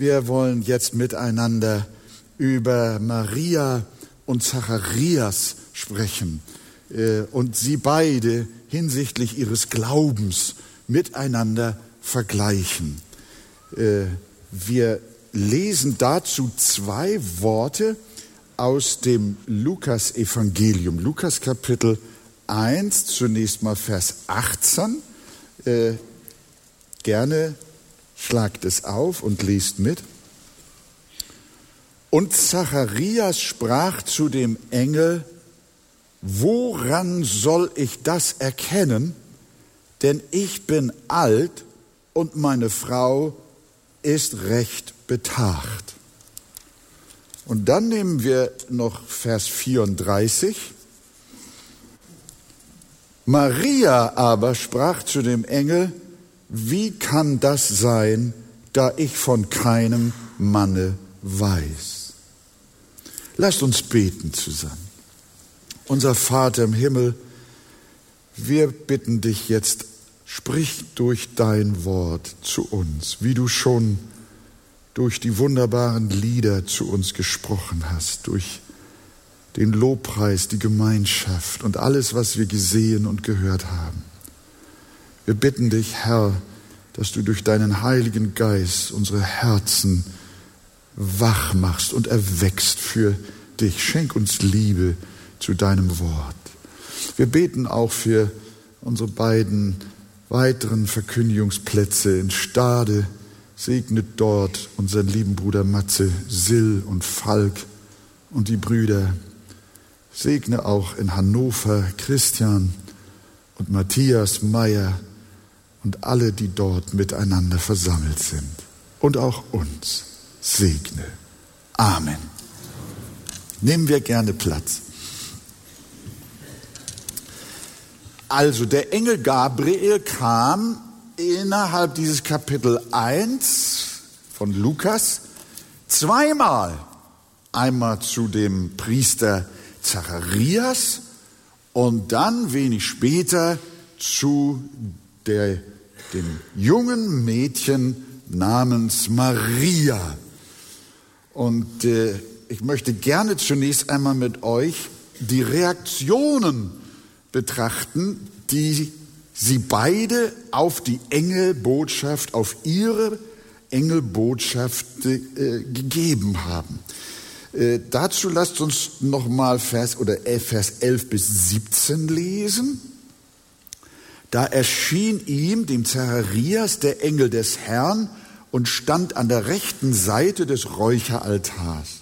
Wir wollen jetzt miteinander über Maria und Zacharias sprechen äh, und sie beide hinsichtlich ihres Glaubens miteinander vergleichen. Äh, wir lesen dazu zwei Worte aus dem Lukas-Evangelium. Lukas Kapitel 1, zunächst mal Vers 18. Äh, gerne schlagt es auf und liest mit. Und Zacharias sprach zu dem Engel, woran soll ich das erkennen? Denn ich bin alt und meine Frau ist recht betagt. Und dann nehmen wir noch Vers 34. Maria aber sprach zu dem Engel, wie kann das sein, da ich von keinem Manne weiß? Lasst uns beten zusammen. Unser Vater im Himmel, wir bitten dich jetzt, sprich durch dein Wort zu uns, wie du schon durch die wunderbaren Lieder zu uns gesprochen hast, durch den Lobpreis, die Gemeinschaft und alles, was wir gesehen und gehört haben. Wir bitten dich, Herr, dass du durch deinen Heiligen Geist unsere Herzen wach machst und erwächst für dich. Schenk uns Liebe zu deinem Wort. Wir beten auch für unsere beiden weiteren Verkündigungsplätze in Stade, Segnet dort unseren lieben Bruder Matze, Sill und Falk und die Brüder. Segne auch in Hannover Christian und Matthias Meyer und alle, die dort miteinander versammelt sind. Und auch uns. Segne. Amen. Nehmen wir gerne Platz. Also der Engel Gabriel kam innerhalb dieses Kapitel 1 von Lukas zweimal. Einmal zu dem Priester Zacharias und dann wenig später zu der, dem jungen Mädchen namens Maria. Und äh, ich möchte gerne zunächst einmal mit euch die Reaktionen betrachten, die sie beide auf die Engelbotschaft, auf ihre Engelbotschaft äh, gegeben haben. Äh, dazu lasst uns nochmal Vers, oder Vers 11 bis 17 lesen. Da erschien ihm, dem Zacharias, der Engel des Herrn und stand an der rechten Seite des Räucheraltars.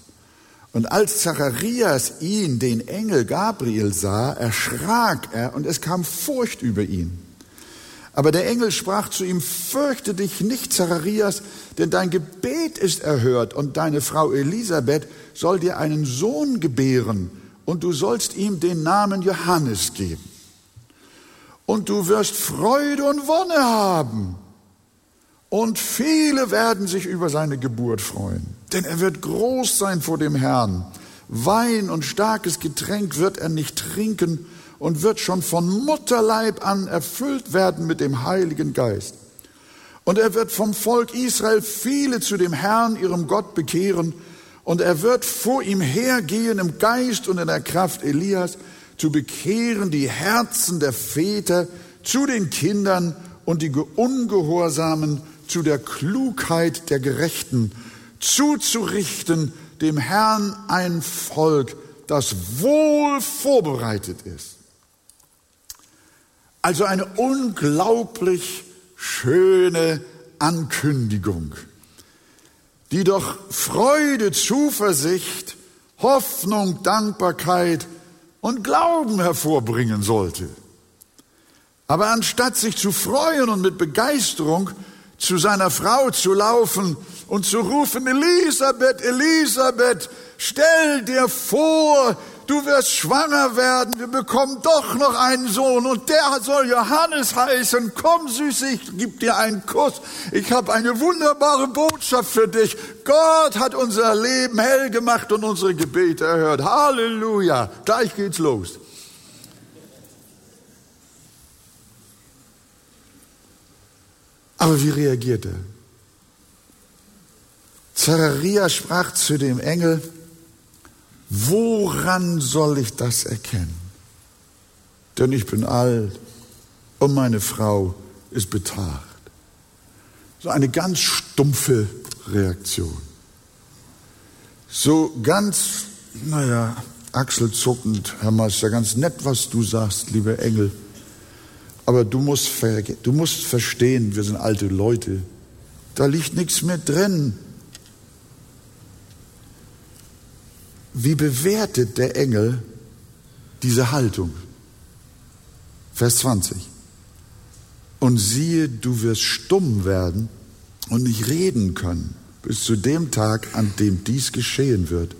Und als Zacharias ihn, den Engel Gabriel, sah, erschrak er und es kam Furcht über ihn. Aber der Engel sprach zu ihm, fürchte dich nicht, Zacharias, denn dein Gebet ist erhört und deine Frau Elisabeth soll dir einen Sohn gebären und du sollst ihm den Namen Johannes geben. Und du wirst Freude und Wonne haben. Und viele werden sich über seine Geburt freuen, denn er wird groß sein vor dem Herrn. Wein und starkes Getränk wird er nicht trinken, und wird schon von Mutterleib an erfüllt werden mit dem Heiligen Geist. Und er wird vom Volk Israel viele zu dem Herrn, ihrem Gott, bekehren. Und er wird vor ihm hergehen im Geist und in der Kraft Elias, zu bekehren die Herzen der Väter zu den Kindern und die Ungehorsamen zu der Klugheit der Gerechten, zuzurichten dem Herrn ein Volk, das wohl vorbereitet ist. Also eine unglaublich schöne Ankündigung, die doch Freude, Zuversicht, Hoffnung, Dankbarkeit und Glauben hervorbringen sollte. Aber anstatt sich zu freuen und mit Begeisterung zu seiner Frau zu laufen und zu rufen, Elisabeth, Elisabeth, stell dir vor, du wirst schwanger werden, wir bekommen doch noch einen Sohn und der soll Johannes heißen. Komm, Süße, ich gebe dir einen Kuss. Ich habe eine wunderbare Botschaft für dich. Gott hat unser Leben hell gemacht und unsere Gebete erhört. Halleluja. Gleich geht's los. Aber wie reagiert er? Zachariah sprach zu dem Engel, woran soll ich das erkennen? Denn ich bin alt und meine Frau ist betagt. So eine ganz stumpfe Reaktion. So ganz, naja, achselzuckend, Herr Meister, ganz nett, was du sagst, lieber Engel. Aber du musst, du musst verstehen, wir sind alte Leute. Da liegt nichts mehr drin. Wie bewertet der Engel diese Haltung? Vers 20. Und siehe, du wirst stumm werden und nicht reden können bis zu dem Tag, an dem dies geschehen wird,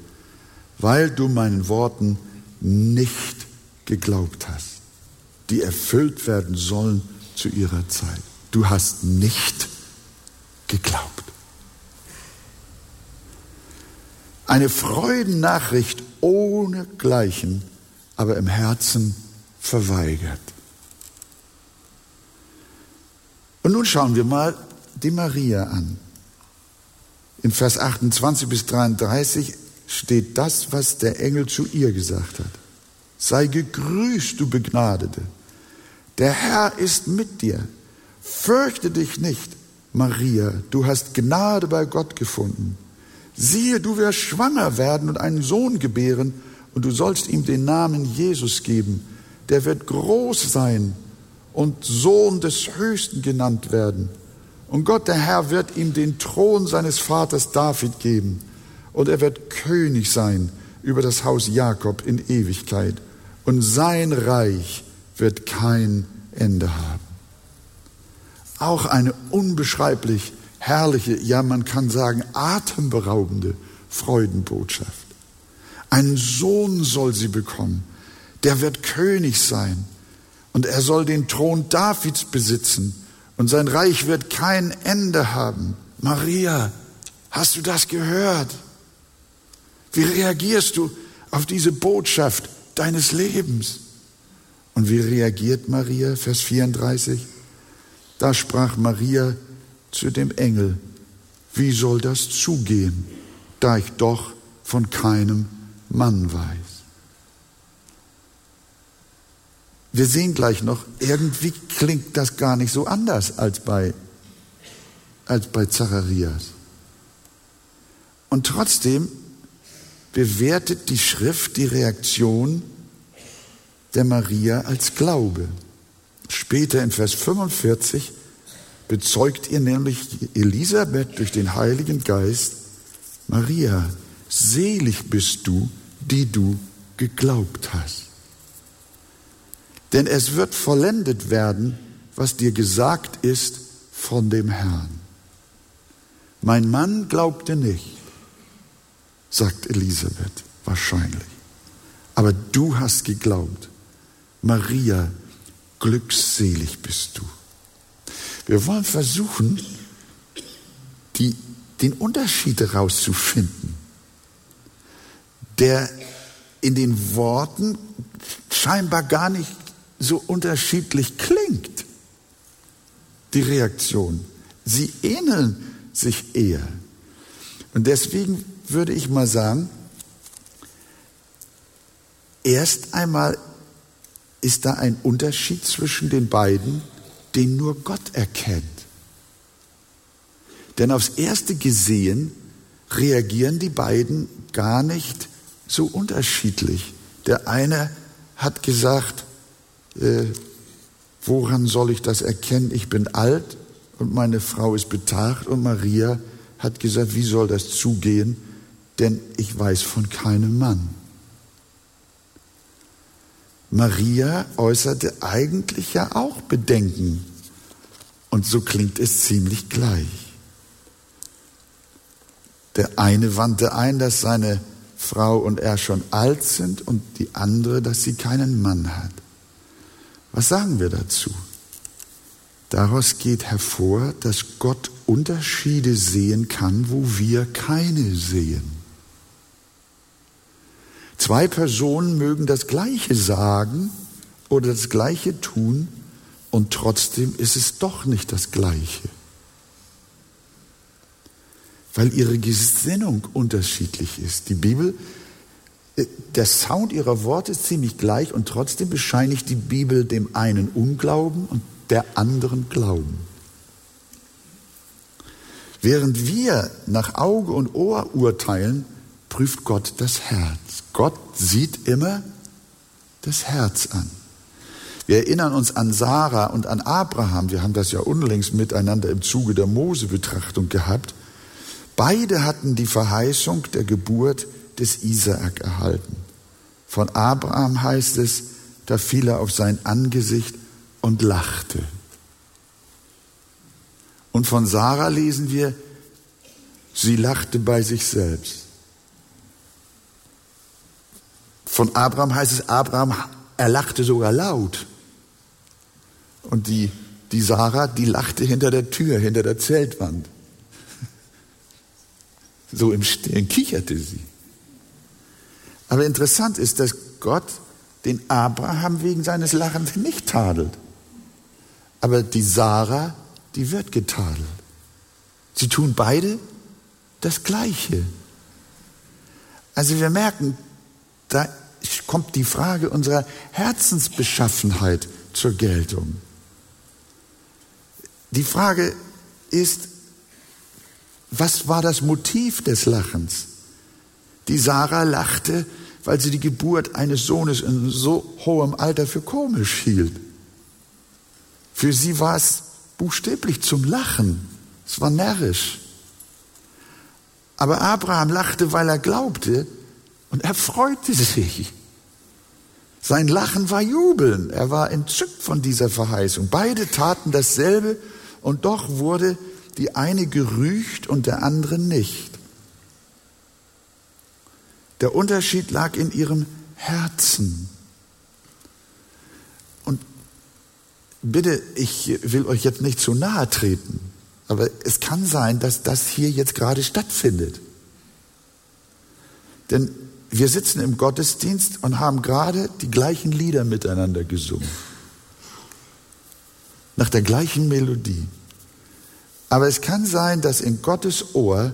weil du meinen Worten nicht geglaubt hast, die erfüllt werden sollen zu ihrer Zeit. Du hast nicht geglaubt. Eine Freudennachricht ohne Gleichen, aber im Herzen verweigert. Und nun schauen wir mal die Maria an. In Vers 28 bis 33 steht das, was der Engel zu ihr gesagt hat. Sei gegrüßt, du Begnadete. Der Herr ist mit dir. Fürchte dich nicht, Maria, du hast Gnade bei Gott gefunden. Siehe, du wirst schwanger werden und einen Sohn gebären, und du sollst ihm den Namen Jesus geben. Der wird groß sein und Sohn des Höchsten genannt werden. Und Gott, der Herr, wird ihm den Thron seines Vaters David geben. Und er wird König sein über das Haus Jakob in Ewigkeit. Und sein Reich wird kein Ende haben. Auch eine unbeschreiblich herrliche, ja man kann sagen atemberaubende Freudenbotschaft. Einen Sohn soll sie bekommen, der wird König sein und er soll den Thron Davids besitzen und sein Reich wird kein Ende haben. Maria, hast du das gehört? Wie reagierst du auf diese Botschaft deines Lebens? Und wie reagiert Maria? Vers 34. Da sprach Maria zu dem Engel, wie soll das zugehen, da ich doch von keinem Mann weiß? Wir sehen gleich noch, irgendwie klingt das gar nicht so anders als bei, als bei Zacharias. Und trotzdem bewertet die Schrift die Reaktion der Maria als Glaube. Später in Vers 45 bezeugt ihr nämlich Elisabeth durch den Heiligen Geist, Maria, selig bist du, die du geglaubt hast. Denn es wird vollendet werden, was dir gesagt ist von dem Herrn. Mein Mann glaubte nicht, sagt Elisabeth wahrscheinlich. Aber du hast geglaubt. Maria, glückselig bist du. Wir wollen versuchen, die, den Unterschied herauszufinden, der in den Worten scheinbar gar nicht so unterschiedlich klingt, die Reaktion. Sie ähneln sich eher. Und deswegen würde ich mal sagen, erst einmal ist da ein Unterschied zwischen den beiden, den nur Gott erkennt. Denn aufs erste gesehen reagieren die beiden gar nicht so unterschiedlich. Der eine hat gesagt, äh, woran soll ich das erkennen? Ich bin alt und meine Frau ist betagt und Maria hat gesagt, wie soll das zugehen? Denn ich weiß von keinem Mann. Maria äußerte eigentlich ja auch Bedenken. Und so klingt es ziemlich gleich. Der eine wandte ein, dass seine Frau und er schon alt sind und die andere, dass sie keinen Mann hat. Was sagen wir dazu? Daraus geht hervor, dass Gott Unterschiede sehen kann, wo wir keine sehen. Zwei Personen mögen das Gleiche sagen oder das Gleiche tun und trotzdem ist es doch nicht das Gleiche. weil ihre Gesinnung unterschiedlich ist. Die Bibel, äh, der Sound ihrer Worte ist ziemlich gleich und trotzdem bescheinigt die Bibel dem einen Unglauben und der anderen Glauben. Während wir nach Auge und Ohr urteilen, prüft Gott das Herz. Gott sieht immer das Herz an. Wir erinnern uns an Sarah und an Abraham. Wir haben das ja unlängst miteinander im Zuge der Mose-Betrachtung gehabt. Beide hatten die Verheißung der Geburt des Isaak erhalten. Von Abraham heißt es, da fiel er auf sein Angesicht und lachte. Und von Sarah lesen wir, sie lachte bei sich selbst. Von Abraham heißt es, Abraham, er lachte sogar laut. Und die, die Sarah, die lachte hinter der Tür, hinter der Zeltwand. So im Stillen kicherte sie. Aber interessant ist, dass Gott den Abraham wegen seines Lachens nicht tadelt. Aber die Sarah, die wird getadelt. Sie tun beide das Gleiche. Also wir merken, da kommt die Frage unserer Herzensbeschaffenheit zur Geltung. Die Frage ist, was war das Motiv des Lachens? Die Sarah lachte, weil sie die Geburt eines Sohnes in so hohem Alter für komisch hielt. Für sie war es buchstäblich zum Lachen. Es war närrisch. Aber Abraham lachte, weil er glaubte und er freute sich. Sein Lachen war Jubeln. Er war entzückt von dieser Verheißung. Beide taten dasselbe und doch wurde die eine gerücht und der andere nicht. Der Unterschied lag in ihrem Herzen. Und bitte, ich will euch jetzt nicht zu nahe treten, aber es kann sein, dass das hier jetzt gerade stattfindet. Denn wir sitzen im Gottesdienst und haben gerade die gleichen Lieder miteinander gesungen. Nach der gleichen Melodie. Aber es kann sein, dass in Gottes Ohr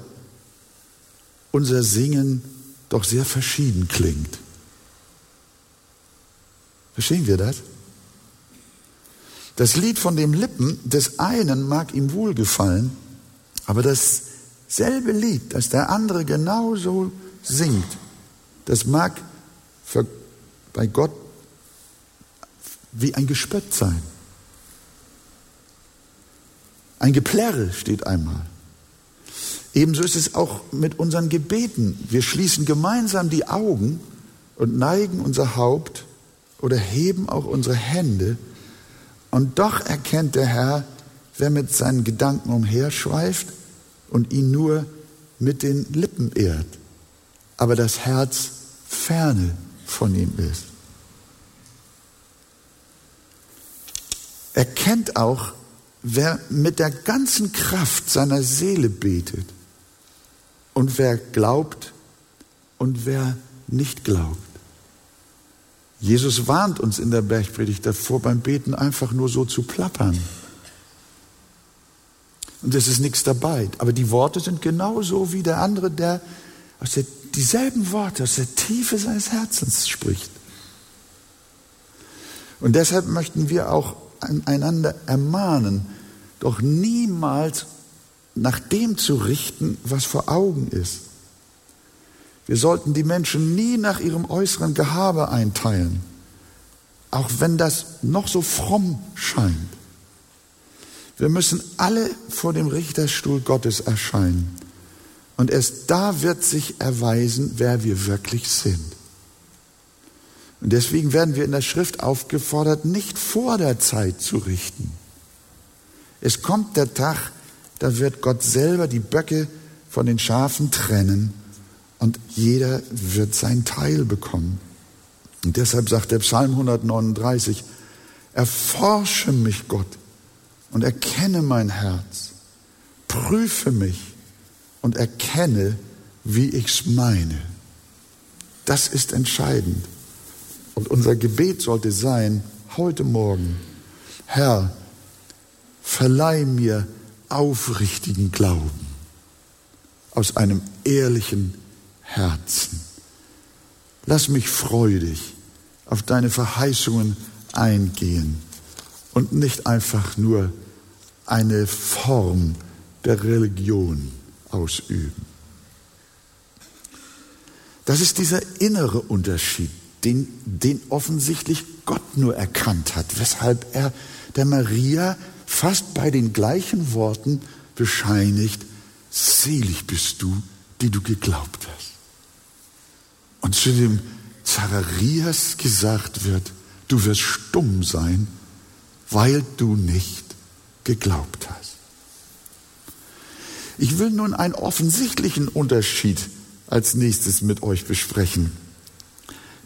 unser Singen doch sehr verschieden klingt. Verstehen wir das? Das Lied von den Lippen des einen mag ihm wohlgefallen, aber dasselbe Lied, das der andere genauso singt, das mag für, bei Gott wie ein Gespött sein. Ein Geplärre steht einmal. Ebenso ist es auch mit unseren Gebeten. Wir schließen gemeinsam die Augen und neigen unser Haupt oder heben auch unsere Hände. Und doch erkennt der Herr, wer mit seinen Gedanken umherschweift und ihn nur mit den Lippen ehrt, aber das Herz ferne von ihm ist. Er kennt auch, wer mit der ganzen Kraft seiner Seele betet und wer glaubt und wer nicht glaubt. Jesus warnt uns in der Bergpredigt davor, beim Beten einfach nur so zu plappern. Und es ist nichts dabei. Aber die Worte sind genauso wie der andere, der aus der, dieselben Worte aus der Tiefe seines Herzens spricht. Und deshalb möchten wir auch einander ermahnen, doch niemals nach dem zu richten, was vor Augen ist. Wir sollten die Menschen nie nach ihrem äußeren Gehabe einteilen, auch wenn das noch so fromm scheint. Wir müssen alle vor dem Richterstuhl Gottes erscheinen. Und erst da wird sich erweisen, wer wir wirklich sind. Und deswegen werden wir in der Schrift aufgefordert, nicht vor der Zeit zu richten. Es kommt der Tag, da wird Gott selber die Böcke von den Schafen trennen und jeder wird sein Teil bekommen. Und deshalb sagt der Psalm 139, erforsche mich Gott und erkenne mein Herz, prüfe mich und erkenne, wie ich's meine. Das ist entscheidend. Und unser Gebet sollte sein, heute Morgen, Herr, verleih mir aufrichtigen Glauben. aus einem ehrlichen Herzen. Lass mich freudig auf deine Verheißungen eingehen und nicht einfach nur eine Form der Religion ausüben. Das ist dieser innere Unterschied, den, den offensichtlich Gott nur erkannt hat, weshalb er der Maria fast bei den gleichen Worten bescheinigt, selig bist du, die du geglaubt hast. Und zu dem Zacharias gesagt wird, du wirst stumm sein, weil du nicht geglaubt hast. Ich will nun einen offensichtlichen Unterschied als nächstes mit euch besprechen,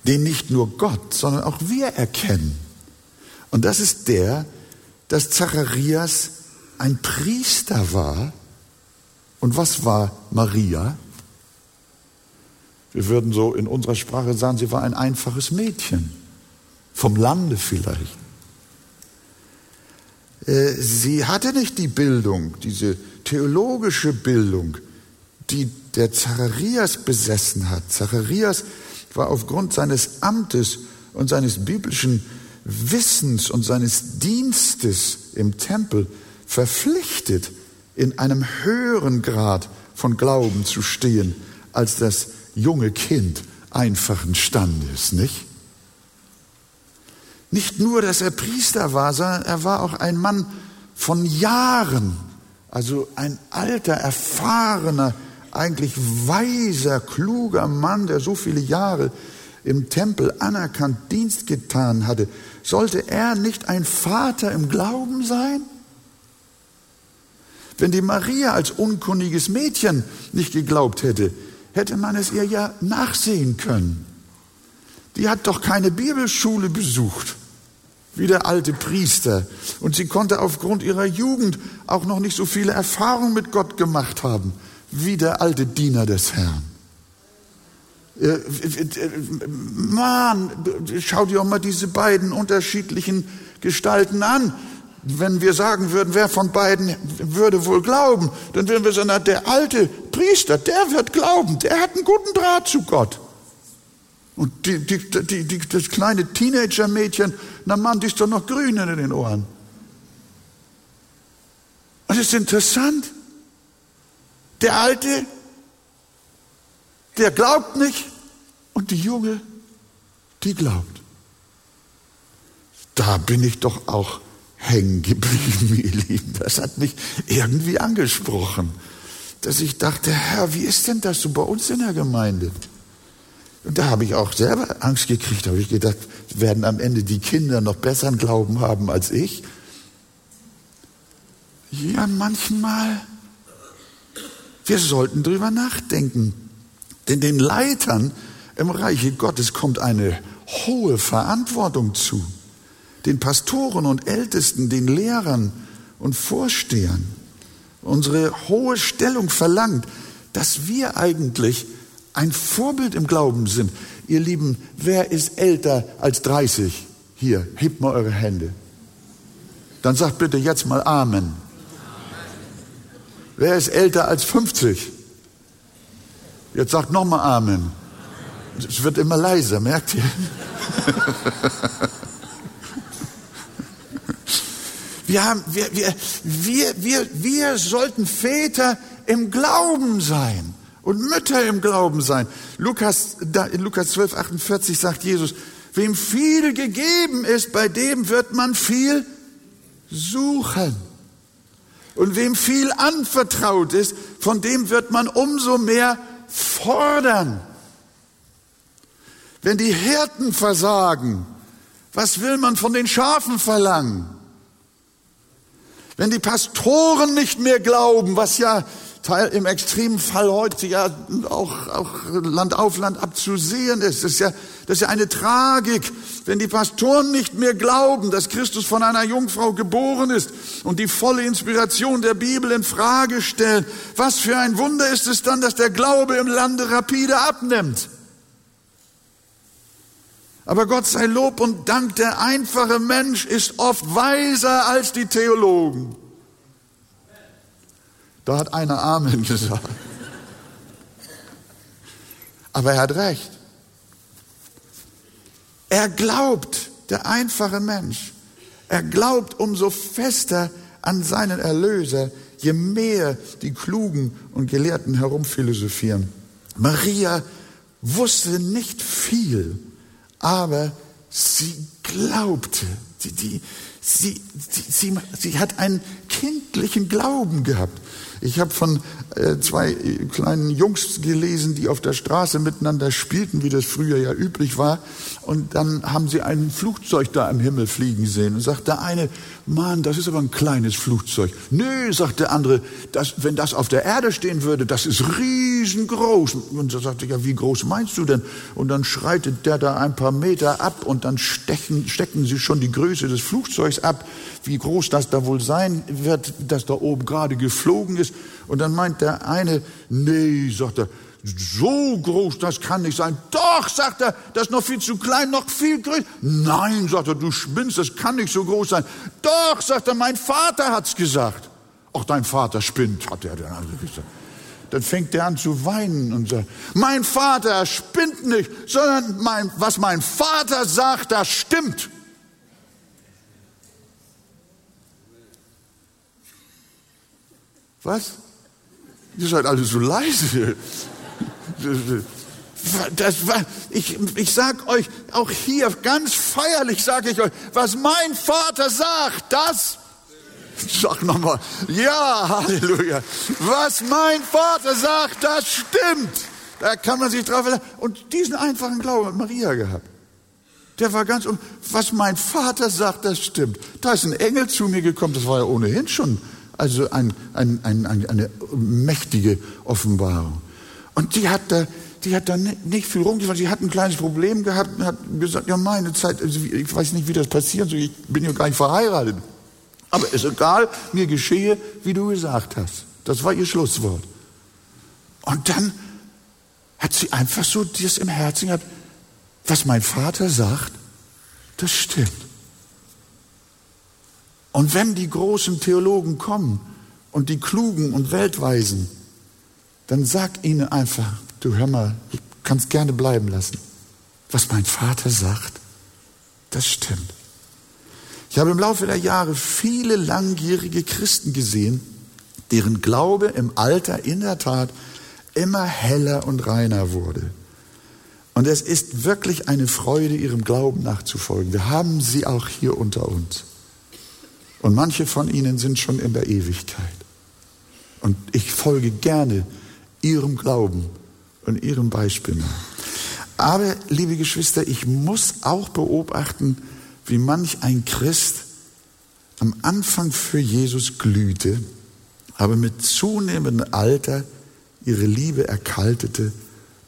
den nicht nur Gott, sondern auch wir erkennen. Und das ist der, dass Zacharias ein Priester war. Und was war Maria? Wir würden so in unserer Sprache sagen, sie war ein einfaches Mädchen, vom Lande vielleicht. Äh, sie hatte nicht die Bildung, diese theologische Bildung, die der Zacharias besessen hat. Zacharias war aufgrund seines Amtes und seines biblischen Wissens und seines Dienstes im Tempel verpflichtet, in einem höheren Grad von Glauben zu stehen, als das junge Kind einfachen Standes, nicht? Nicht nur, dass er Priester war, sondern er war auch ein Mann von Jahren, also ein alter, erfahrener, eigentlich weiser, kluger Mann, der so viele Jahre im Tempel anerkannt Dienst getan hatte. Sollte er nicht ein Vater im Glauben sein? Wenn die Maria als unkundiges Mädchen nicht geglaubt hätte, hätte man es ihr ja nachsehen können. Die hat doch keine Bibelschule besucht, wie der alte Priester. Und sie konnte aufgrund ihrer Jugend auch noch nicht so viele Erfahrungen mit Gott gemacht haben, wie der alte Diener des Herrn. Äh, Mann, schau dir auch mal diese beiden unterschiedlichen Gestalten an wenn wir sagen würden, wer von beiden würde wohl glauben, dann würden wir sagen, der alte Priester, der wird glauben, der hat einen guten Draht zu Gott. Und die, die, die, das kleine Teenager-Mädchen, na Mann, die ist doch noch grün in den Ohren. Und das ist interessant. Der Alte, der glaubt nicht und die Junge, die glaubt. Da bin ich doch auch hängen geblieben, ihr Lieben. Das hat mich irgendwie angesprochen, dass ich dachte, Herr, wie ist denn das so bei uns in der Gemeinde? Da habe ich auch selber Angst gekriegt, habe ich gedacht, werden am Ende die Kinder noch besseren Glauben haben als ich? Ja, manchmal. Wir sollten drüber nachdenken. Denn den Leitern im Reiche Gottes kommt eine hohe Verantwortung zu den Pastoren und Ältesten, den Lehrern und Vorstehern. Unsere hohe Stellung verlangt, dass wir eigentlich ein Vorbild im Glauben sind. Ihr Lieben, wer ist älter als 30? Hier, hebt mal eure Hände. Dann sagt bitte jetzt mal Amen. Wer ist älter als 50? Jetzt sagt nochmal Amen. Es wird immer leiser, merkt ihr? Wir, haben, wir, wir, wir, wir, wir sollten Väter im Glauben sein und Mütter im Glauben sein. Lukas, in Lukas 12, 48 sagt Jesus, wem viel gegeben ist, bei dem wird man viel suchen. Und wem viel anvertraut ist, von dem wird man umso mehr fordern. Wenn die Hirten versagen, was will man von den Schafen verlangen? Wenn die Pastoren nicht mehr glauben, was ja im extremen Fall heute ja auch, auch Land auf Land ab zu sehen ist. Das ist, ja, das ist ja eine Tragik, wenn die Pastoren nicht mehr glauben, dass Christus von einer Jungfrau geboren ist und die volle Inspiration der Bibel in Frage stellen. Was für ein Wunder ist es dann, dass der Glaube im Lande rapide abnimmt. Aber Gott sei Lob und Dank, der einfache Mensch ist oft weiser als die Theologen. Da hat einer Amen gesagt. Aber er hat recht. Er glaubt, der einfache Mensch. Er glaubt umso fester an seinen Erlöser, je mehr die Klugen und Gelehrten herumphilosophieren. Maria wusste nicht viel, aber sie glaubte. Die, die, sie, sie, sie, sie hat einen kindlichen Glauben gehabt. Ich habe von äh, zwei kleinen Jungs gelesen, die auf der Straße miteinander spielten, wie das früher ja üblich war. Und dann haben sie ein Flugzeug da im Himmel fliegen sehen. Und sagt der eine, Mann, das ist aber ein kleines Flugzeug. Nö, sagt der andere, das, wenn das auf der Erde stehen würde, das ist riesengroß. Und so sagte ja, wie groß meinst du denn? Und dann schreitet der da ein paar Meter ab und dann stechen, stecken sie schon die Größe des Flugzeugs ab, wie groß das da wohl sein wird, das da oben gerade geflogen ist. Und dann meint der eine, nee, sagt er, so groß, das kann nicht sein. Doch, sagt er, das ist noch viel zu klein, noch viel größer. Nein, sagt er, du spinnst, das kann nicht so groß sein. Doch, sagt er, mein Vater hat's gesagt. Ach, dein Vater spinnt, hat er dann gesagt. Dann fängt er an zu weinen und sagt, mein Vater spinnt nicht, sondern mein, was mein Vater sagt, das stimmt. Was? Ihr seid alle so leise. Das war, ich, ich sag euch, auch hier ganz feierlich sage ich euch, was mein Vater sagt, das, sag nochmal, ja, Halleluja, was mein Vater sagt, das stimmt. Da kann man sich drauf verlassen. Und diesen einfachen Glauben hat Maria gehabt. Der war ganz, um, was mein Vater sagt, das stimmt. Da ist ein Engel zu mir gekommen, das war ja ohnehin schon, also ein, ein, ein, eine mächtige Offenbarung. Und die hat da, die hat da nicht viel rumgefahren. Sie hat ein kleines Problem gehabt und hat gesagt, ja meine Zeit, also ich weiß nicht, wie das passiert, ich bin ja gar nicht verheiratet. Aber ist egal, mir geschehe, wie du gesagt hast. Das war ihr Schlusswort. Und dann hat sie einfach so das im Herzen gehabt, was mein Vater sagt, das stimmt. Und wenn die großen Theologen kommen und die Klugen und Weltweisen, dann sag ihnen einfach, du hör mal, du kannst gerne bleiben lassen. Was mein Vater sagt, das stimmt. Ich habe im Laufe der Jahre viele langjährige Christen gesehen, deren Glaube im Alter in der Tat immer heller und reiner wurde. Und es ist wirklich eine Freude, ihrem Glauben nachzufolgen. Wir haben sie auch hier unter uns. Und manche von ihnen sind schon in der Ewigkeit. Und ich folge gerne ihrem Glauben und ihrem Beispiel. Aber, liebe Geschwister, ich muss auch beobachten, wie manch ein Christ am Anfang für Jesus glühte, aber mit zunehmendem Alter ihre Liebe erkaltete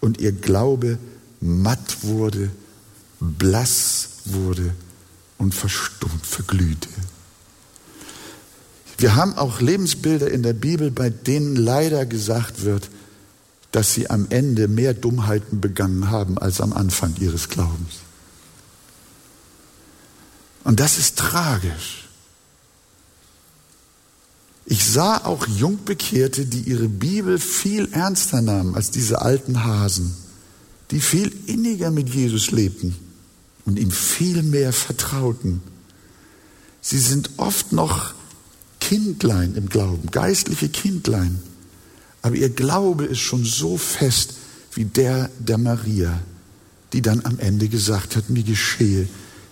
und ihr Glaube matt wurde, blass wurde und verstummt, verglühte. Wir haben auch Lebensbilder in der Bibel, bei denen leider gesagt wird, dass sie am Ende mehr Dummheiten begangen haben als am Anfang ihres Glaubens. Und das ist tragisch. Ich sah auch Jungbekehrte, die ihre Bibel viel ernster nahmen als diese alten Hasen, die viel inniger mit Jesus lebten und ihm viel mehr vertrauten. Sie sind oft noch Kindlein im Glauben, geistliche Kindlein. Aber ihr Glaube ist schon so fest wie der der Maria, die dann am Ende gesagt hat, mir geschehe,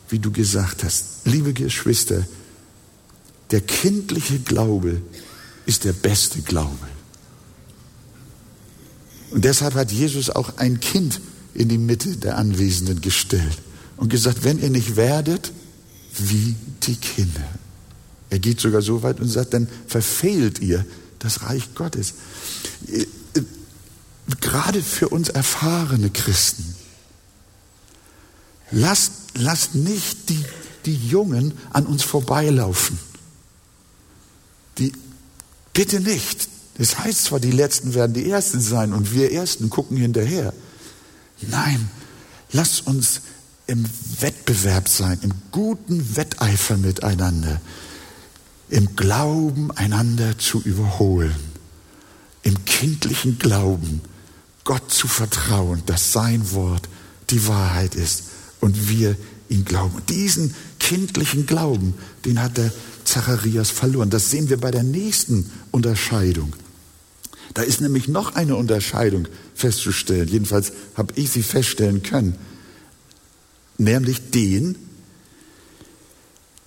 wie du gesagt hast. Liebe Geschwister, der kindliche Glaube ist der beste Glaube. Und deshalb hat Jesus auch ein Kind in die Mitte der Anwesenden gestellt und gesagt, wenn ihr nicht werdet wie die Kinder. Er geht sogar so weit und sagt, dann verfehlt ihr das Reich Gottes. Gerade für uns erfahrene Christen, lasst, lasst nicht die, die Jungen an uns vorbeilaufen. Die, bitte nicht. Das heißt zwar, die Letzten werden die Ersten sein und wir Ersten gucken hinterher. Nein, lasst uns im Wettbewerb sein, im guten Wetteifer miteinander, im Glauben einander zu überholen im kindlichen Glauben Gott zu vertrauen, dass sein Wort die Wahrheit ist und wir ihn glauben. Diesen kindlichen Glauben, den hat der Zacharias verloren. Das sehen wir bei der nächsten Unterscheidung. Da ist nämlich noch eine Unterscheidung festzustellen. Jedenfalls habe ich sie feststellen können. Nämlich den,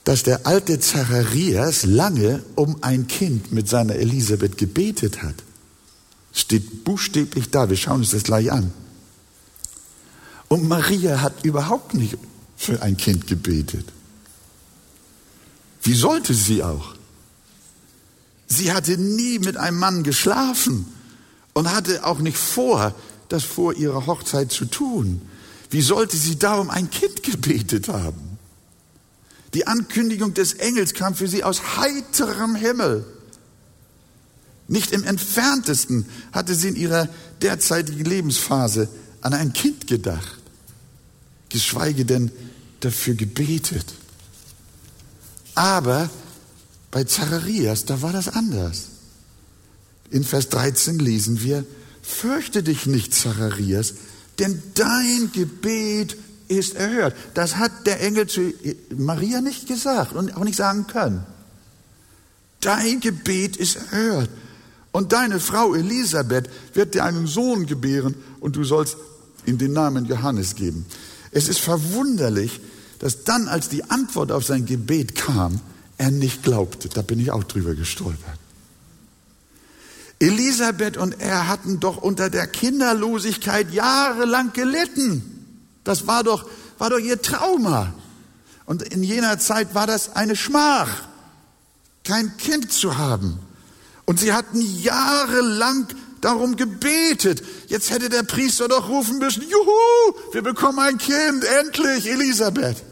dass der alte Zacharias lange um ein Kind mit seiner Elisabeth gebetet hat. Steht buchstäblich da, wir schauen uns das gleich an. Und Maria hat überhaupt nicht für ein Kind gebetet. Wie sollte sie auch? Sie hatte nie mit einem Mann geschlafen und hatte auch nicht vor, das vor ihrer Hochzeit zu tun. Wie sollte sie da um ein Kind gebetet haben? Die Ankündigung des Engels kam für sie aus heiterem Himmel. Nicht im entferntesten hatte sie in ihrer derzeitigen Lebensphase an ein Kind gedacht, geschweige denn dafür gebetet. Aber bei Zacharias, da war das anders. In Vers 13 lesen wir, fürchte dich nicht, Zacharias, denn dein Gebet ist erhört. Das hat der Engel zu Maria nicht gesagt und auch nicht sagen können. Dein Gebet ist erhört. Und deine Frau Elisabeth wird dir einen Sohn gebären und du sollst ihm den Namen Johannes geben. Es ist verwunderlich, dass dann, als die Antwort auf sein Gebet kam, er nicht glaubte. Da bin ich auch drüber gestolpert. Elisabeth und er hatten doch unter der Kinderlosigkeit jahrelang gelitten. Das war doch, war doch ihr Trauma. Und in jener Zeit war das eine Schmach, kein Kind zu haben. Und sie hatten jahrelang darum gebetet. Jetzt hätte der Priester doch rufen müssen, juhu, wir bekommen ein Kind, endlich, Elisabeth.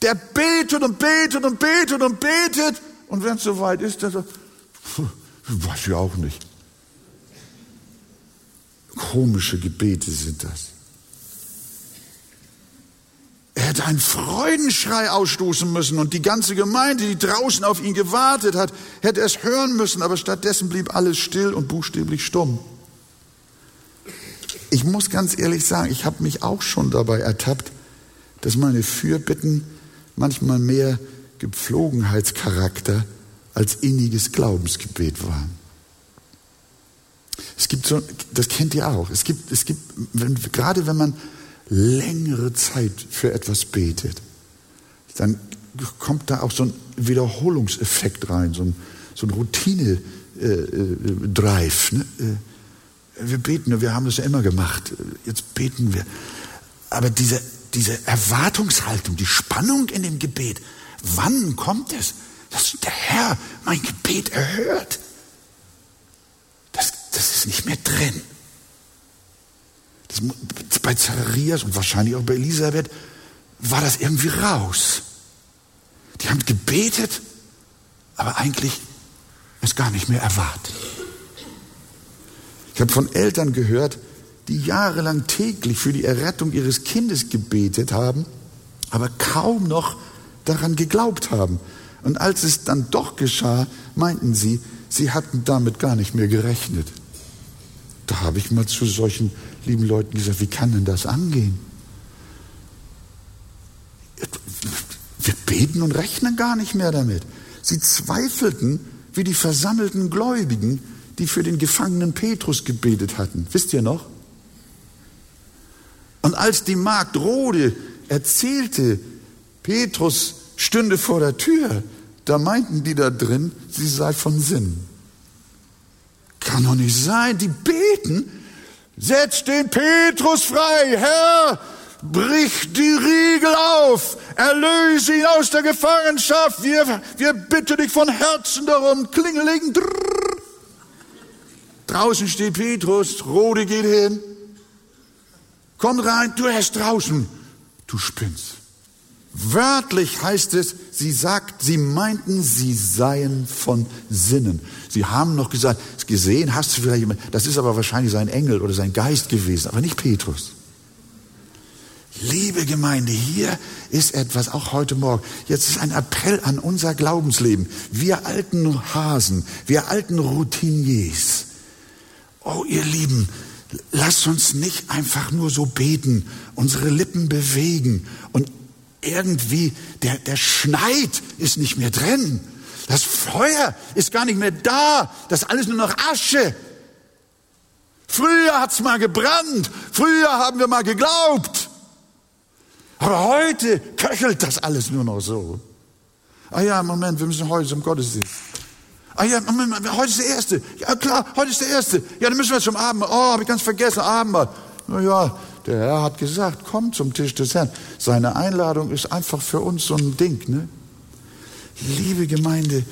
Der betet und betet und betet und betet. Und wenn es soweit ist, dann so, weiß ich auch nicht. Komische Gebete sind das. Er hätte einen Freudenschrei ausstoßen müssen und die ganze Gemeinde, die draußen auf ihn gewartet hat, hätte es hören müssen, aber stattdessen blieb alles still und buchstäblich stumm. Ich muss ganz ehrlich sagen, ich habe mich auch schon dabei ertappt, dass meine Fürbitten manchmal mehr Gepflogenheitscharakter als inniges Glaubensgebet waren. Es gibt so, das kennt ihr auch. Es gibt, es gibt, wenn, gerade wenn man längere Zeit für etwas betet, dann kommt da auch so ein Wiederholungseffekt rein, so ein, so ein Routine-Drive. Äh, äh, ne? Äh, wir beten, wir haben das ja immer gemacht, jetzt beten wir. Aber diese, diese Erwartungshaltung, die Spannung in dem Gebet, wann kommt es, dass der Herr mein Gebet erhört? Das, das ist nicht mehr drin. Das, bei Zacharias und wahrscheinlich auch bei Elisabeth war das irgendwie raus. Die haben gebetet, aber eigentlich es gar nicht mehr erwartet. Ich habe von Eltern gehört, die jahrelang täglich für die Errettung ihres Kindes gebetet haben, aber kaum noch daran geglaubt haben. Und als es dann doch geschah, meinten sie, sie hatten damit gar nicht mehr gerechnet. Da habe ich mal zu solchen lieben Leuten gesagt, wie kann denn das angehen? Wir beten und rechnen gar nicht mehr damit. Sie zweifelten wie die versammelten Gläubigen, die für den gefangenen Petrus gebetet hatten. Wisst ihr noch? Und als die Magd Rode erzählte, Petrus stünde vor der Tür, da meinten die da drin, sie sei von Sinn. Kann doch nicht sein, die beten, Setz den Petrus frei, Herr, brich die Riegel auf, erlöse ihn aus der Gefangenschaft, wir, wir bitten dich von Herzen darum, klingeling, drrr. Draußen steht Petrus, Rode geht hin, komm rein, du erst draußen, du spinnst. Wörtlich heißt es, sie sagt, sie meinten, sie seien von Sinnen. Sie haben noch gesagt, gesehen, hast du vielleicht jemand, das ist aber wahrscheinlich sein Engel oder sein Geist gewesen, aber nicht Petrus. Liebe Gemeinde, hier ist etwas, auch heute Morgen. Jetzt ist ein Appell an unser Glaubensleben. Wir alten Hasen, wir alten Routiniers. Oh, ihr Lieben, lasst uns nicht einfach nur so beten, unsere Lippen bewegen und irgendwie der, der Schneid ist nicht mehr drin. Das Feuer ist gar nicht mehr da. Das ist alles nur noch Asche. Früher hat's mal gebrannt. Früher haben wir mal geglaubt. Aber heute köchelt das alles nur noch so. Ah ja, Moment, wir müssen heute zum Gottesdienst. Ah ja, Moment, heute ist der Erste. Ja klar, heute ist der Erste. Ja, dann müssen wir zum Abendmahl. Oh, habe ich ganz vergessen, Abendmahl. Na ja, der Herr hat gesagt, komm zum Tisch des Herrn. Seine Einladung ist einfach für uns so ein Ding, ne? Liebe Gemeinde,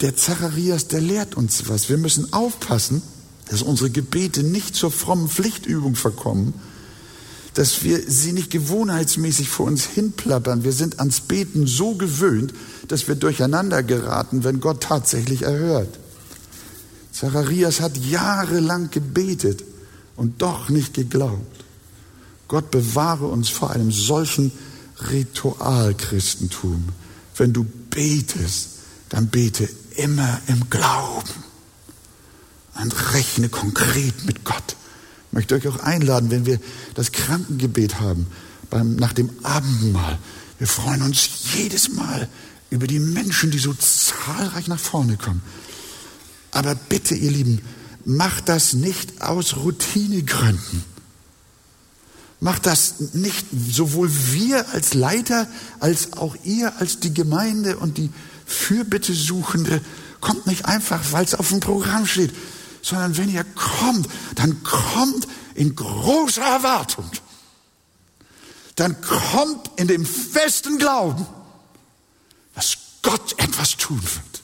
der Zacharias, der lehrt uns was. Wir müssen aufpassen, dass unsere Gebete nicht zur frommen Pflichtübung verkommen, dass wir sie nicht gewohnheitsmäßig vor uns hinplappern. Wir sind ans Beten so gewöhnt, dass wir durcheinander geraten, wenn Gott tatsächlich erhört. Zacharias hat jahrelang gebetet und doch nicht geglaubt. Gott bewahre uns vor einem solchen Ritualchristentum. Wenn du betest, dann bete immer im Glauben und rechne konkret mit Gott. Ich möchte euch auch einladen, wenn wir das Krankengebet haben, beim, nach dem Abendmahl. Wir freuen uns jedes Mal über die Menschen, die so zahlreich nach vorne kommen. Aber bitte, ihr Lieben, macht das nicht aus Routinegründen. Macht das nicht sowohl wir als Leiter als auch ihr als die Gemeinde und die Fürbittesuchende. Kommt nicht einfach, weil es auf dem Programm steht, sondern wenn ihr kommt, dann kommt in großer Erwartung. Dann kommt in dem festen Glauben, dass Gott etwas tun wird.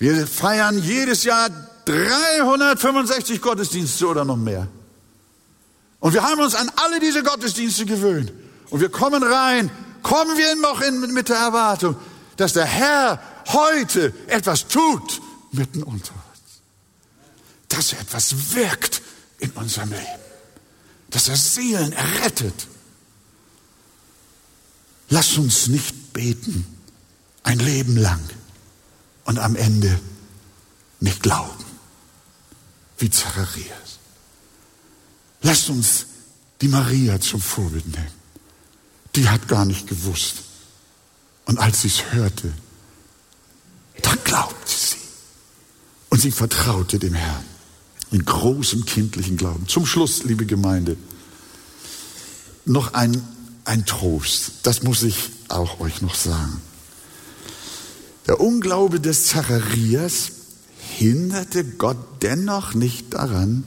Wir feiern jedes Jahr 365 Gottesdienste oder noch mehr. Und wir haben uns an alle diese Gottesdienste gewöhnt. Und wir kommen rein, kommen wir noch in, mit der Erwartung, dass der Herr heute etwas tut mitten unter uns. Dass er etwas wirkt in unserem Leben. Dass er Seelen errettet. Lass uns nicht beten ein Leben lang und am Ende nicht glauben, wie Zacharias. Lasst uns die Maria zum Vorbild nehmen. Die hat gar nicht gewusst. Und als sie es hörte, da glaubte sie. Und sie vertraute dem Herrn in großem kindlichen Glauben. Zum Schluss, liebe Gemeinde, noch ein, ein Trost. Das muss ich auch euch noch sagen. Der Unglaube des Zacharias hinderte Gott dennoch nicht daran,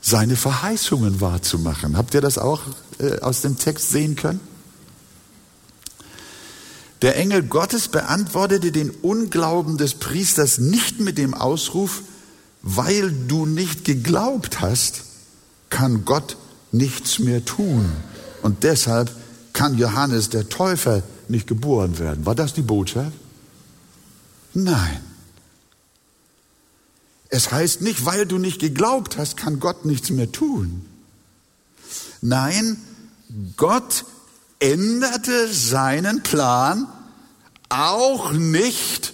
seine Verheißungen wahrzumachen. Habt ihr das auch äh, aus dem Text sehen können? Der Engel Gottes beantwortete den Unglauben des Priesters nicht mit dem Ausruf, weil du nicht geglaubt hast, kann Gott nichts mehr tun. Und deshalb kann Johannes der Täufer nicht geboren werden. War das die Botschaft? Nein. Es heißt nicht, weil du nicht geglaubt hast, kann Gott nichts mehr tun. Nein, Gott änderte seinen Plan auch nicht,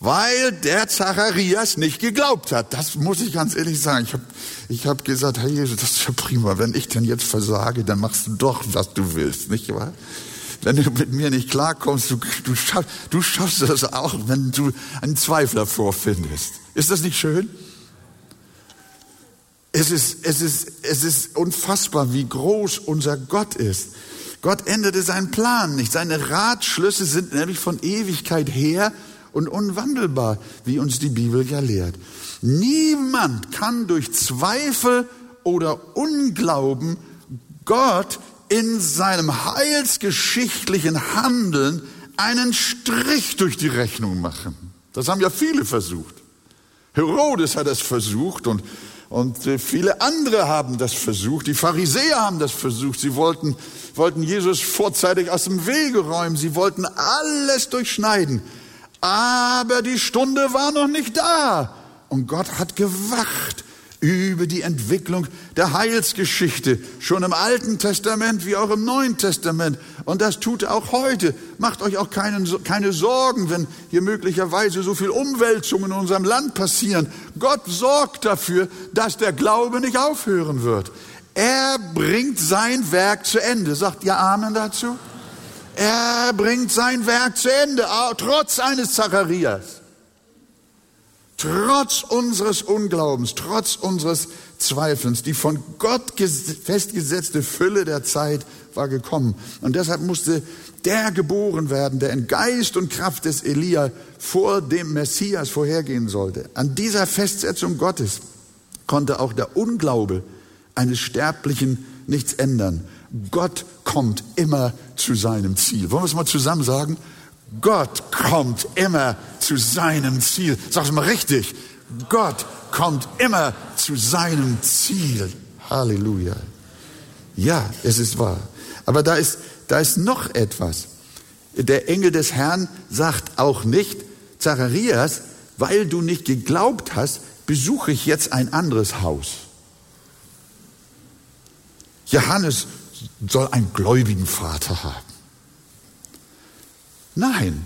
weil der Zacharias nicht geglaubt hat. Das muss ich ganz ehrlich sagen. Ich habe ich hab gesagt, Herr Jesus, das ist ja prima. Wenn ich denn jetzt versage, dann machst du doch, was du willst, nicht wahr? Wenn du mit mir nicht klarkommst, du, du, schaff, du schaffst das auch, wenn du einen Zweifler vorfindest. Ist das nicht schön? Es ist, es ist, es ist unfassbar, wie groß unser Gott ist. Gott änderte seinen Plan nicht. Seine Ratschlüsse sind nämlich von Ewigkeit her und unwandelbar, wie uns die Bibel ja lehrt. Niemand kann durch Zweifel oder Unglauben Gott in seinem heilsgeschichtlichen Handeln einen Strich durch die Rechnung machen. Das haben ja viele versucht. Herodes hat es versucht und, und äh, viele andere haben das versucht. Die Pharisäer haben das versucht. Sie wollten, wollten Jesus vorzeitig aus dem Wege räumen. Sie wollten alles durchschneiden. Aber die Stunde war noch nicht da. Und Gott hat gewacht über die Entwicklung der Heilsgeschichte, schon im Alten Testament wie auch im Neuen Testament. Und das tut er auch heute. Macht euch auch keine, keine Sorgen, wenn hier möglicherweise so viel Umwälzungen in unserem Land passieren. Gott sorgt dafür, dass der Glaube nicht aufhören wird. Er bringt sein Werk zu Ende. Sagt ihr Amen dazu? Er bringt sein Werk zu Ende, trotz eines Zacharias. Trotz unseres Unglaubens, trotz unseres Zweifelns, die von Gott festgesetzte Fülle der Zeit war gekommen. Und deshalb musste der geboren werden, der in Geist und Kraft des Elia vor dem Messias vorhergehen sollte. An dieser Festsetzung Gottes konnte auch der Unglaube eines Sterblichen nichts ändern. Gott kommt immer zu seinem Ziel. Wollen wir es mal zusammen sagen? Gott kommt immer zu seinem Ziel. Sag es mal richtig. Gott kommt immer zu seinem Ziel. Halleluja. Ja, es ist wahr. Aber da ist, da ist noch etwas. Der Engel des Herrn sagt auch nicht, Zacharias, weil du nicht geglaubt hast, besuche ich jetzt ein anderes Haus. Johannes soll einen gläubigen Vater haben. Nein,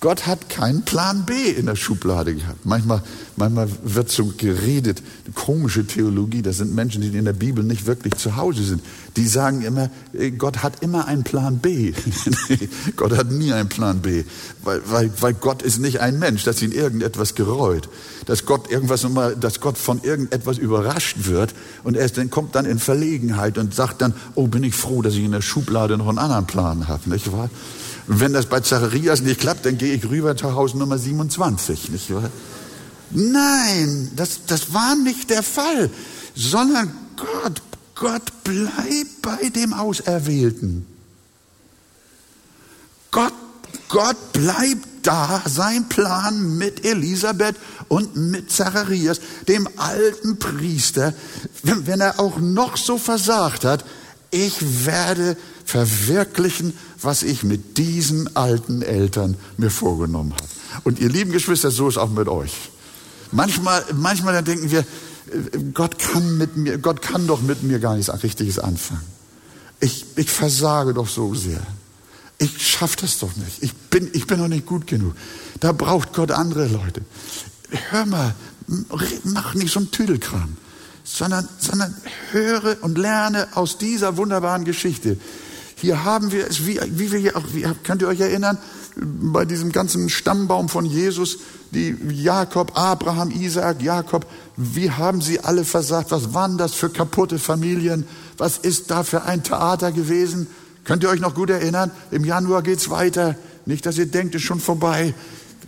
Gott hat keinen Plan B in der Schublade gehabt. Manchmal, manchmal wird so geredet, komische Theologie, das sind Menschen, die in der Bibel nicht wirklich zu Hause sind. Die sagen immer, äh, Gott hat immer einen Plan B. Gott hat nie einen Plan B. Weil, weil, weil Gott ist nicht ein Mensch, dass ihn irgendetwas gereut. Dass Gott irgendwas immer, dass Gott von irgendetwas überrascht wird und er dann, kommt dann in Verlegenheit und sagt dann, oh, bin ich froh, dass ich in der Schublade noch einen anderen Plan habe. Nicht wahr? Wenn das bei Zacharias nicht klappt, dann gehe ich rüber zu Haus Nummer 27, nicht wahr? Nein, das, das war nicht der Fall, sondern Gott, Gott bleibt bei dem Auserwählten. Gott, Gott bleibt da, sein Plan mit Elisabeth und mit Zacharias, dem alten Priester, wenn er auch noch so versagt hat, ich werde verwirklichen, was ich mit diesen alten Eltern mir vorgenommen habe. Und ihr lieben Geschwister, so ist auch mit euch. Manchmal, manchmal dann denken wir, Gott kann mit mir, Gott kann doch mit mir gar nichts Richtiges anfangen. Ich, ich versage doch so sehr. Ich schaffe das doch nicht. Ich bin, ich bin doch nicht gut genug. Da braucht Gott andere Leute. Hör mal, mach nicht so einen Tüdelkram, sondern, sondern höre und lerne aus dieser wunderbaren Geschichte. Hier haben wir es, wie, wie wir hier auch, wie, könnt ihr euch erinnern, bei diesem ganzen Stammbaum von Jesus, die Jakob, Abraham, Isaac, Jakob, wie haben sie alle versagt? Was waren das für kaputte Familien? Was ist da für ein Theater gewesen? Könnt ihr euch noch gut erinnern? Im Januar geht's weiter. Nicht, dass ihr denkt, es ist schon vorbei.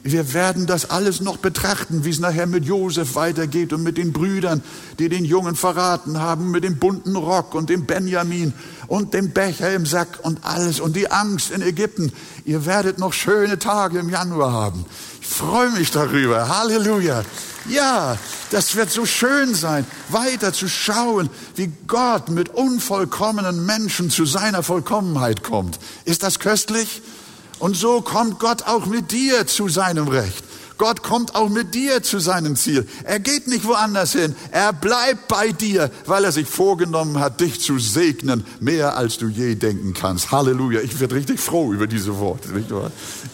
Wir werden das alles noch betrachten, wie es nachher mit Josef weitergeht und mit den Brüdern, die den Jungen verraten haben, mit dem bunten Rock und dem Benjamin und dem Becher im Sack und alles und die Angst in Ägypten. Ihr werdet noch schöne Tage im Januar haben. Ich freue mich darüber. Halleluja. Ja, das wird so schön sein, weiter zu schauen, wie Gott mit unvollkommenen Menschen zu seiner Vollkommenheit kommt. Ist das köstlich? Und so kommt Gott auch mit dir zu seinem Recht. Gott kommt auch mit dir zu seinem Ziel. Er geht nicht woanders hin. Er bleibt bei dir, weil er sich vorgenommen hat, dich zu segnen, mehr als du je denken kannst. Halleluja. Ich werde richtig froh über diese Worte.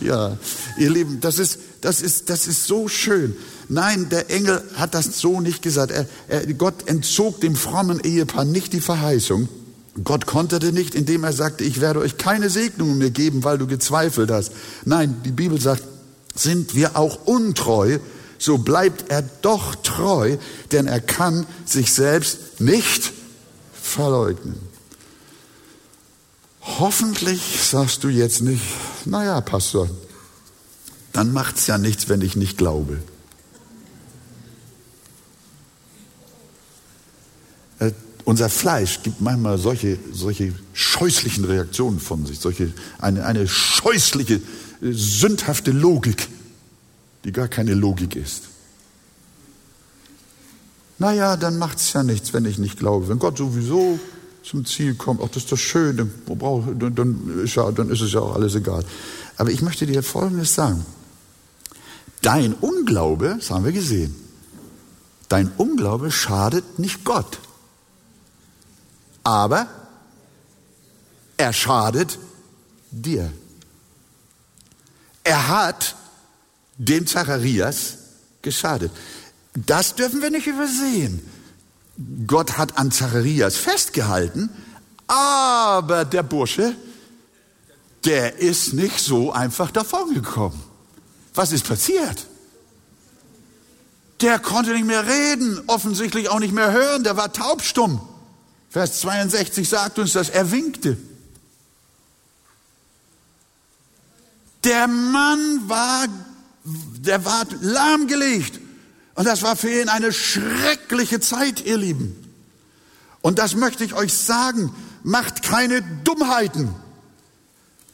Ja, ihr Lieben, das ist, das ist, das ist so schön. Nein, der Engel hat das so nicht gesagt. Er, er, Gott entzog dem frommen Ehepaar nicht die Verheißung. Gott konterte nicht, indem er sagte, ich werde euch keine Segnungen mehr geben, weil du gezweifelt hast. Nein, die Bibel sagt, sind wir auch untreu, so bleibt er doch treu, denn er kann sich selbst nicht verleugnen. Hoffentlich sagst du jetzt nicht, naja, Pastor, dann macht's ja nichts, wenn ich nicht glaube. Unser Fleisch gibt manchmal solche, solche scheußlichen Reaktionen von sich, solche, eine, eine scheußliche, äh, sündhafte Logik, die gar keine Logik ist. Naja, dann macht es ja nichts, wenn ich nicht glaube. Wenn Gott sowieso zum Ziel kommt, ach, das ist doch schön, dann, dann, ist ja, dann ist es ja auch alles egal. Aber ich möchte dir Folgendes sagen. Dein Unglaube, das haben wir gesehen, Dein Unglaube schadet nicht Gott. Aber er schadet dir. Er hat dem Zacharias geschadet. Das dürfen wir nicht übersehen. Gott hat an Zacharias festgehalten, aber der Bursche, der ist nicht so einfach davongekommen. Was ist passiert? Der konnte nicht mehr reden, offensichtlich auch nicht mehr hören, der war taubstumm. Vers 62 sagt uns das, er winkte. Der Mann war, der war lahmgelegt. Und das war für ihn eine schreckliche Zeit, ihr Lieben. Und das möchte ich euch sagen, macht keine Dummheiten.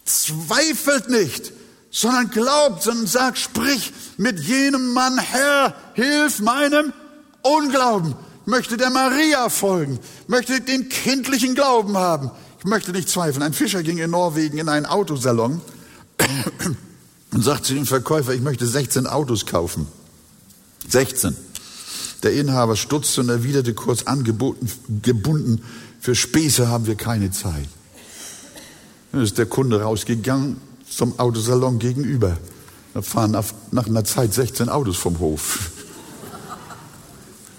Zweifelt nicht, sondern glaubt, sondern sagt, sprich mit jenem Mann, Herr, hilf meinem Unglauben. Möchte der Maria folgen, möchte den kindlichen Glauben haben. Ich möchte nicht zweifeln. Ein Fischer ging in Norwegen in einen Autosalon und sagt zu dem Verkäufer, ich möchte 16 Autos kaufen. 16. Der Inhaber stutzte und erwiderte kurz angeboten, gebunden, für Späße haben wir keine Zeit. Dann ist der Kunde rausgegangen zum Autosalon gegenüber. Da fahren nach einer Zeit 16 Autos vom Hof.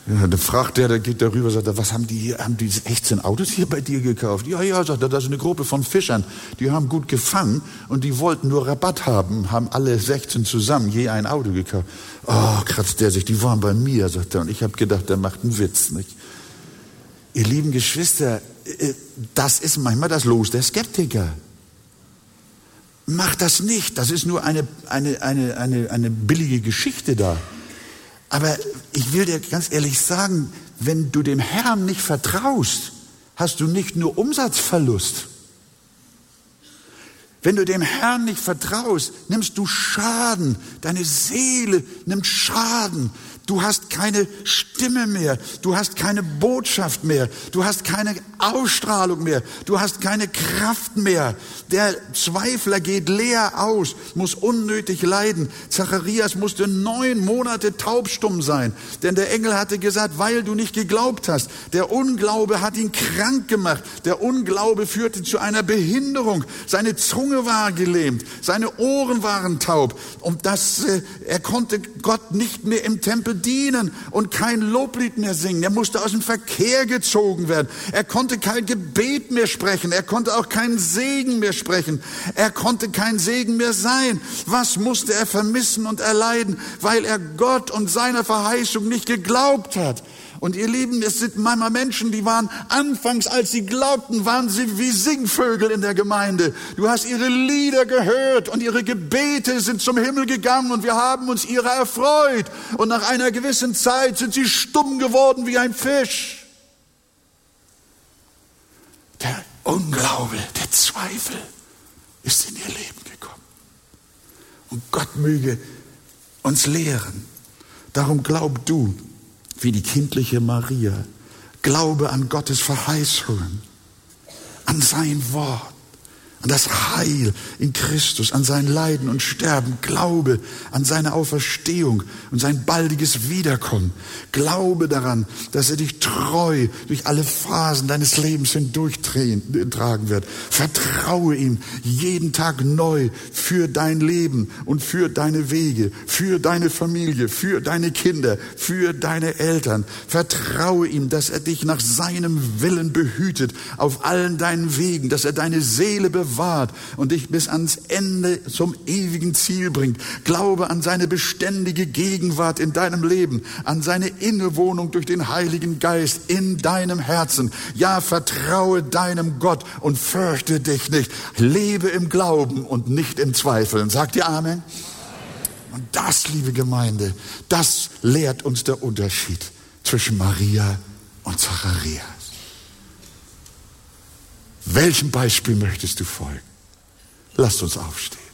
Ja, dann fragt der, der geht darüber, sagt er, was haben die hier, haben die 16 Autos hier bei dir gekauft? Ja, ja, sagt er, das ist eine Gruppe von Fischern, die haben gut gefangen und die wollten nur Rabatt haben, haben alle 16 zusammen je ein Auto gekauft. Oh, kratzt der sich, die waren bei mir, sagt er, und ich habe gedacht, der macht einen Witz, nicht? Ihr lieben Geschwister, äh, das ist manchmal das Los der Skeptiker. Mach das nicht, das ist nur eine, eine, eine, eine, eine billige Geschichte da. Aber ich will dir ganz ehrlich sagen, wenn du dem Herrn nicht vertraust, hast du nicht nur Umsatzverlust. Wenn du dem Herrn nicht vertraust, nimmst du Schaden. Deine Seele nimmt Schaden. Du hast keine Stimme mehr. Du hast keine Botschaft mehr. Du hast keine Ausstrahlung mehr. Du hast keine Kraft mehr. Der Zweifler geht leer aus, muss unnötig leiden. Zacharias musste neun Monate taubstumm sein, denn der Engel hatte gesagt, weil du nicht geglaubt hast. Der Unglaube hat ihn krank gemacht. Der Unglaube führte zu einer Behinderung. Seine Zunge war gelähmt. Seine Ohren waren taub. Und das, äh, er konnte Gott nicht mehr im Tempel dienen und kein Loblied mehr singen. Er musste aus dem Verkehr gezogen werden. Er konnte kein Gebet mehr sprechen. Er konnte auch keinen Segen mehr sprechen. Er konnte kein Segen mehr sein. Was musste er vermissen und erleiden, weil er Gott und seiner Verheißung nicht geglaubt hat? Und ihr Lieben, es sind manchmal Menschen, die waren anfangs, als sie glaubten, waren sie wie Singvögel in der Gemeinde. Du hast ihre Lieder gehört und ihre Gebete sind zum Himmel gegangen und wir haben uns ihrer erfreut. Und nach einer gewissen Zeit sind sie stumm geworden wie ein Fisch. Der Unglaube, der Zweifel ist in ihr Leben gekommen. Und Gott möge uns lehren. Darum glaub du, wie die kindliche Maria. Glaube an Gottes Verheißungen, an sein Wort an das Heil in Christus, an sein Leiden und Sterben. Glaube an seine Auferstehung und sein baldiges Wiederkommen. Glaube daran, dass er dich treu durch alle Phasen deines Lebens hindurchtragen wird. Vertraue ihm jeden Tag neu für dein Leben und für deine Wege, für deine Familie, für deine Kinder, für deine Eltern. Vertraue ihm, dass er dich nach seinem Willen behütet auf allen deinen Wegen, dass er deine Seele bewahrt bewahrt und dich bis ans Ende zum ewigen Ziel bringt. Glaube an seine beständige Gegenwart in deinem Leben, an seine Innewohnung durch den Heiligen Geist in deinem Herzen. Ja, vertraue deinem Gott und fürchte dich nicht. Lebe im Glauben und nicht im Zweifeln. Sagt ihr Amen? Und das, liebe Gemeinde, das lehrt uns der Unterschied zwischen Maria und Zacharias. Welchem Beispiel möchtest du folgen? Lasst uns aufstehen.